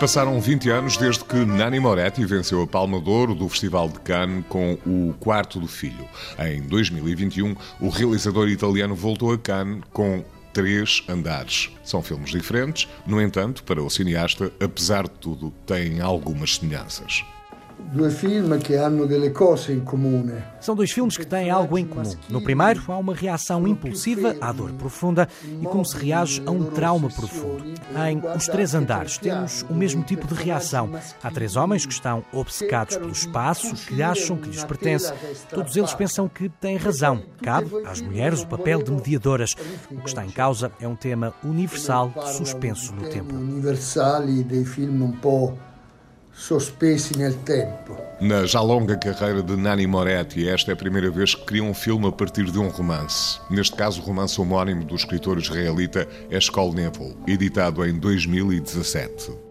Passaram 20 anos desde que Nani Moretti venceu a Palma de Ouro do Festival de Cannes com O Quarto do Filho. Em 2021, o realizador italiano voltou a Cannes com Três Andares. São filmes diferentes, no entanto, para o cineasta, apesar de tudo, têm algumas semelhanças. São dois filmes que têm algo em comum. No primeiro, há uma reação impulsiva à dor profunda e como se reage a um trauma profundo. Em Os Três Andares, temos o mesmo tipo de reação. Há três homens que estão obcecados pelo espaço, que acham que lhes pertence. Todos eles pensam que têm razão. Cabe às mulheres o papel de mediadoras. O que está em causa é um tema universal suspenso no tempo. Universali dei film un po' sospesi nel tempo. Na já longa carreira de Nani Moretti, esta é a primeira vez que cria um filme a partir de um romance. Neste caso, o romance homónimo do escritor israelita Eshkol Nevo, editado em 2017.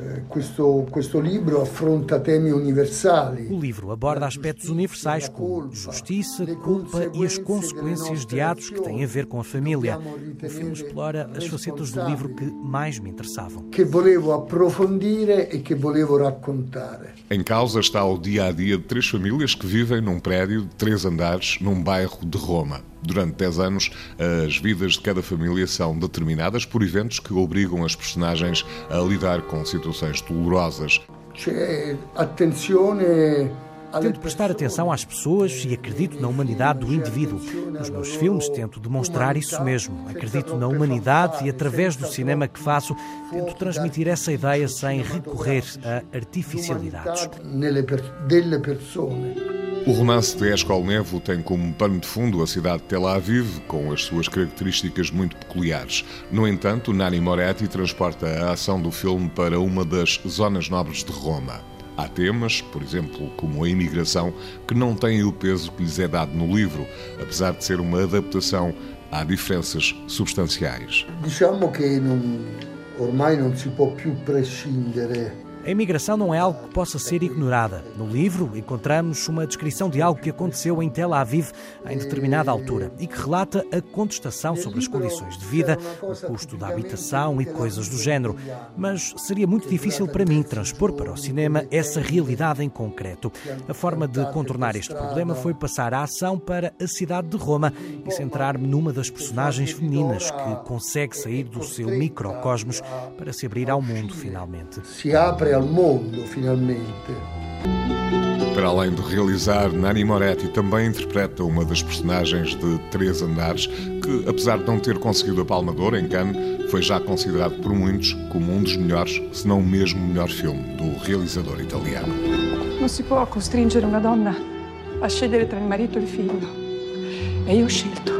Eh, questo, questo libro affronta temi universali. O livro aborda aspectos universais como justiça, culpa e as consequências de atos que têm a ver com a família. O filme explora as facetas do livro que mais me interessavam. Que volevo approfondire e que volevo raccontare. Em causa está o dia a dia de três famílias que vivem num prédio de três andares num bairro de Roma. Durante 10 anos, as vidas de cada família são determinadas por eventos que obrigam as personagens a lidar com situações dolorosas. Attenzione Tento prestar atenção às pessoas e acredito na humanidade do indivíduo. Nos meus filmes tento demonstrar isso mesmo. Acredito na humanidade e, através do cinema que faço, tento transmitir essa ideia sem recorrer a artificialidades. O romance de Eshkol Nevo tem como pano de fundo a cidade de Tel Aviv, com as suas características muito peculiares. No entanto, Nani Moretti transporta a ação do filme para uma das zonas nobres de Roma. Há temas, por exemplo, como a imigração, que não têm o peso que lhes é dado no livro, apesar de ser uma adaptação, há diferenças substanciais. Diciamo che non- ormai non si può più prescindere A imigração não é algo que possa ser ignorada. No livro, encontramos uma descrição de algo que aconteceu em Tel Aviv em determinada altura e que relata a contestação sobre as condições de vida, o custo da habitação e coisas do género. Mas seria muito difícil para mim transpor para o cinema essa realidade em concreto. A forma de contornar este problema foi passar a ação para a cidade de Roma e centrar-me numa das personagens femininas que consegue sair do seu microcosmos para se abrir ao mundo finalmente. si apre al mondo finalmente. Para além de realizar, Nani Moretti também interpreta uma das personagens de Três Andares, que, apesar de não ter conseguido a Palma de Ouro em Cannes, foi já considerado por muitos como um dos melhores, se não o mesmo melhor filme, do realizador italiano. Non si può costringere una donna a scegliere tra il marito e il figlio. E ho scelto